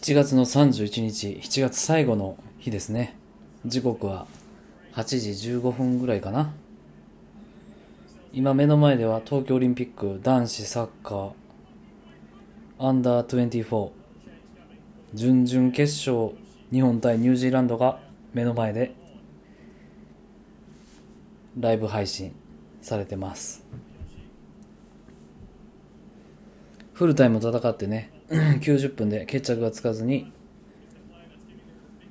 7月の31日、7月最後の日ですね。時刻は8時15分ぐらいかな。今目の前では東京オリンピック男子サッカーアンダー24準々決勝日本対ニュージーランドが目の前でライブ配信されてますフルタイム戦ってね90分で決着がつかずに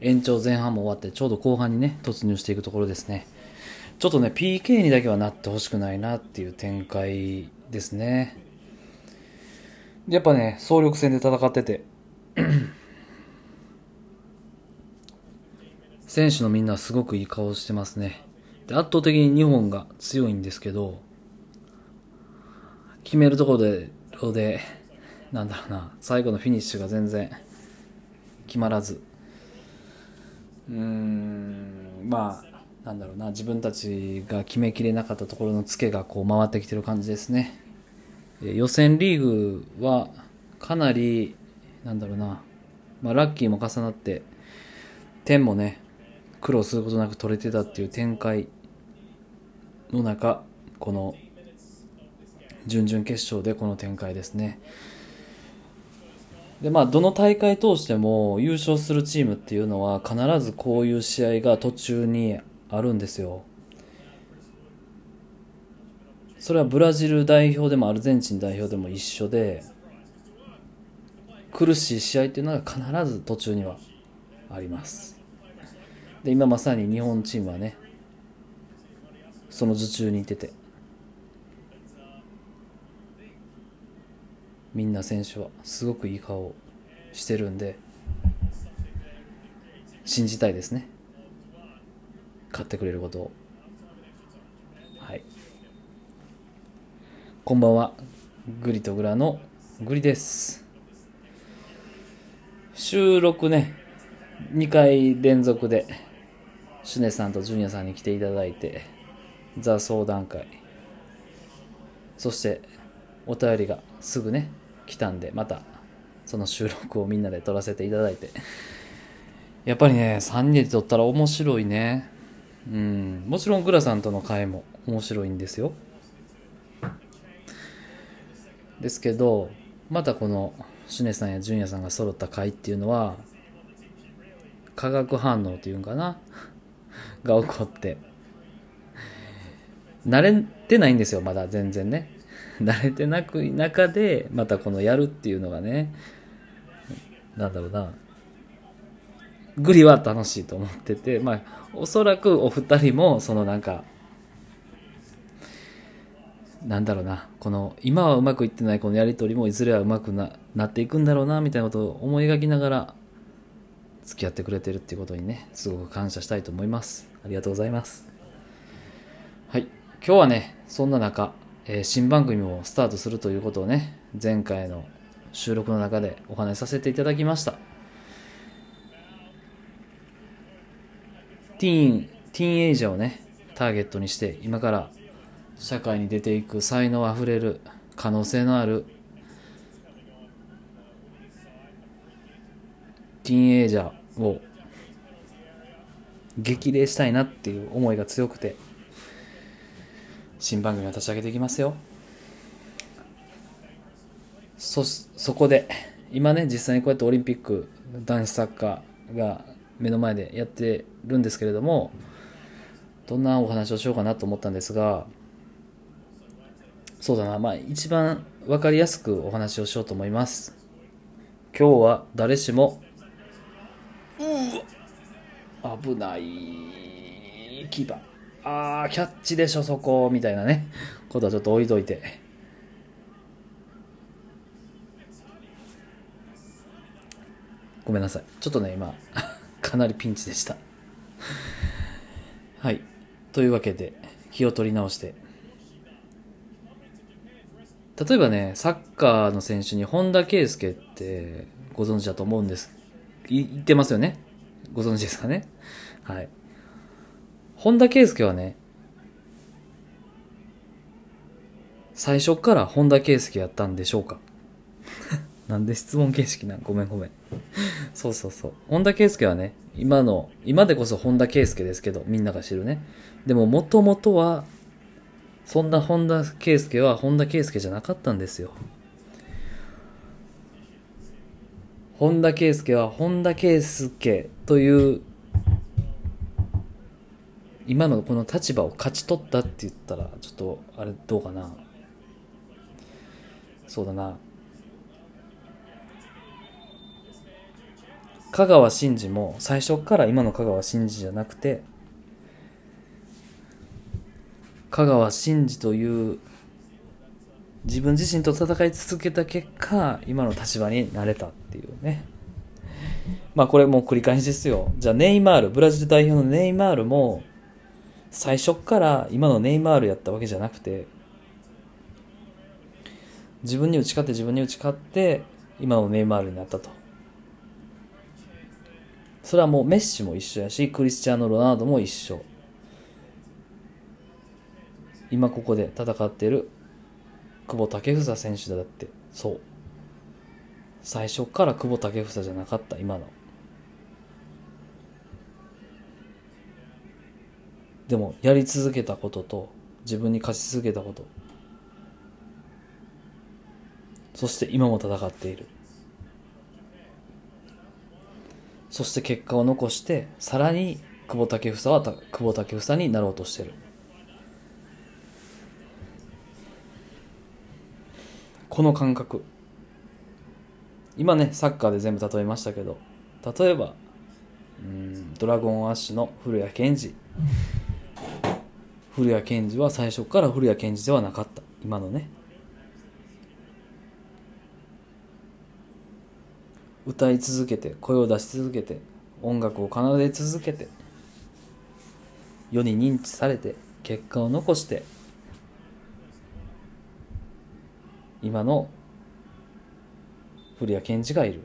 延長前半も終わってちょうど後半にね突入していくところですね。ちょっとね PK にだけはなってほしくないなっていう展開ですね。やっぱね総力戦で戦ってて。選手のみんなすごくいい顔してますね。で圧倒的に日本が強いんですけど決めるところででなんだろうな最後のフィニッシュが全然決まらず。うーんまあなんだろうな自分たちが決めきれなかったところのツケがこう回ってきてる感じですね。予選リーグはかなりなんだろうな、まあ、ラッキーも重なって点もね苦労することなく取れてたっていう展開の中この準々決勝でこの展開ですね。でまあどの大会通しても優勝するチームっていうのは必ずこういう試合が途中にあるんですよ。それはブラジル代表でもアルゼンチン代表でも一緒で苦しい試合っていうのは必ず途中にはあります。で今まさに日本チームはねその頭中にいてて。みんな選手はすごくいい顔をしてるんで信じたいですね。買ってくれることを。はい。こんばんは。グリとグラのグリです。収録ね2回連続でシュネさんとジュニアさんに来ていただいてザ相談会。そしてお便りがすぐね来たんでまたその収録をみんなで撮らせていただいて。やっぱりね3人で撮ったら面白いね。うん。もちろんグラさんとの会も面白いんですよ。ですけどまたこのシュネさんやジュニアさんが揃った会っていうのは化学反応っていうんかな？が起こって。慣れてないんですよまだ全然ね。慣れてなく中でまたこのやるっていうのがねなんだろうな。グリは楽しいと思っててまあおそらくお二人もそのなんかなんだろうな。この今はうまくいってないこのやり取りもいずれはうまくななっていくんだろうなみたいなことを思い描きながら付き合ってくれてるっていうことにねすごく感謝したいと思います。ありがとうございます。はい。今日はねそんな中、えー、新番組もスタートするということをね前回の収録の中でお話しさせていただきました。ティーンティーンエイジャーをねターゲットにして今から社会に出ていく才能あふれる可能性のあるティーンエイジャーを激励したいなっていう思いが強くて新番組を立ち上げていきますよ。そそこで今ね実際にこうやってオリンピック男子サッカーが目の前でやってるんですけれどもどんなお話をしようかなと思ったんですがそうだなまあ一番分かりやすくお話をしようと思います。今日は誰しもうわ。危ないキーパーあーキャッチでしょそこみたいなね。ことはちょっと置いといて。ごめんなさい。ちょっとね今 かなりピンチでした。はい。というわけで気を取り直して。例えばねサッカーの選手に本田圭佑ってご存知だと思うんです。言ってますよね。ご存知ですかね。はい。本田圭佑はね最初から本田圭佑やったんでしょうか なんで質問形式なん？ごめんごめん。そうそうそう。本田圭佑はね、今の、今でこそ本田圭佑ですけど、みんなが知るね。でも、もともとは、そんな本田圭佑は本田圭佑じゃなかったんですよ。本田圭佑は本田圭佑という今のこの立場を勝ち取ったって言ったらちょっとあれどうかな。そうだな。香川真司も最初から今の香川真司じゃなくて香川真司という自分自身と戦い続けた結果今の立場になれたっていうね。まあこれもう繰り返しですよ。じゃあネイマールブラジル代表のネイマールも最初から今のネイマールやったわけじゃなくて自分に打ち勝って自分に打ち勝って今のネイマールになったと。それはもうメッシも一緒やしクリスチャーノ・ロナウドも一緒。今ここで戦っている久保建英選手だって。そう。最初から久保建英じゃなかった今の。でもやり続けたことと自分に勝ち続けたこと。そして今も戦っている。そして結果を残してさらに久保建英は久保建英になろうとしてる。この感覚。今ねサッカーで全部例えましたけど例えばうんドラゴンアッシュの古谷健二。古谷健二は最初から古谷健二ではなかった。今のね。歌い続けて声を出し続けて音楽を奏で続けて世に認知されて結果を残して今の古谷健二がいる。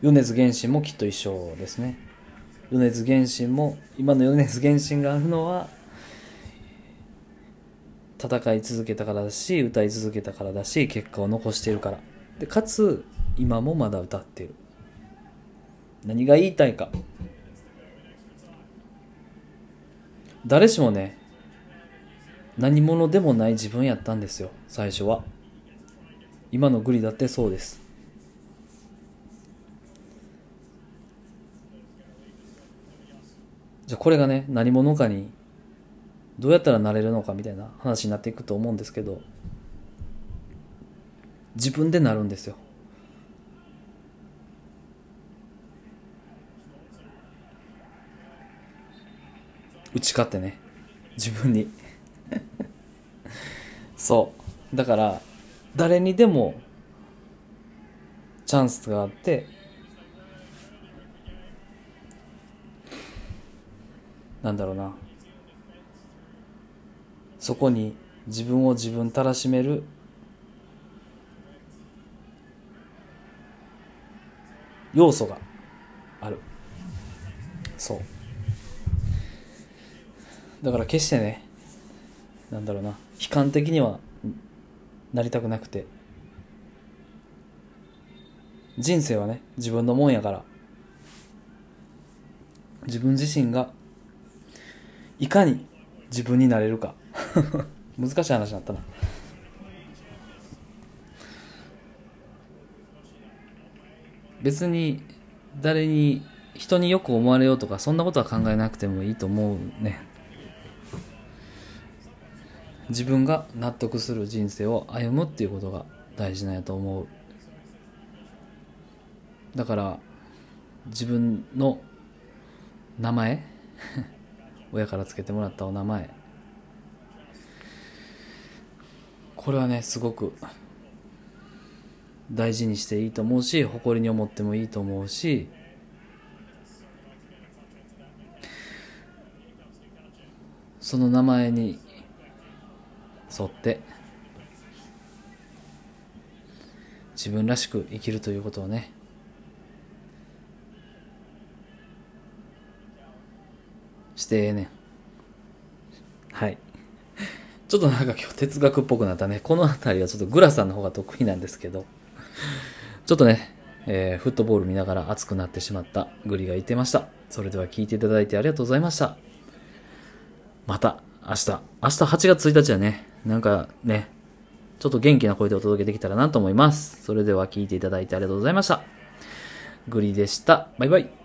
米津玄師もきっと一緒ですね。米津玄師も今の米津玄師があるのは戦い続けたからだし歌い続けたからだし結果を残しているから。でかつ今もまだ歌っている。何が言いたいか。誰しもね何者でもない自分やったんですよ最初は。今のグリだってそうです。じゃあこれがね何者かにどうやったらなれるのかみたいな話になっていくと思うんですけど自分でなるんですよ。打ち勝ってね自分に。そう。だから誰にでもチャンスがあってなんだろうな。そこに自分を自分たらしめる。要素がある。そう。だから決してねなんだろうな。悲観的にはなりたくなくて。人生はね自分のもんやから。自分自身がいかに自分になれるか。難しい話になったな。別に誰に人によく思われようとかそんなことは考えなくてもいいと思うね。自分が納得する人生を歩むっていうことが大事なんやと思う。だから自分の名前？親から付けてもらったお名前。これはねすごく大事にしていいと思うし誇りに思ってもいいと思うしその名前に沿って自分らしく生きるということをねしてええねんはいちょっちょっとなんか今日哲学っぽくなったね。この辺りはちょっとグラさんの方が得意なんですけど、ちょっとね、えー、フットボール見ながら熱くなってしまったグリが言ってました。それでは聞いていただいてありがとうございました。また明日、明日8月1日はね、なんかね、ちょっと元気な声でお届けできたらなと思います。それでは聞いていただいてありがとうございました。グリでした。バイバイ。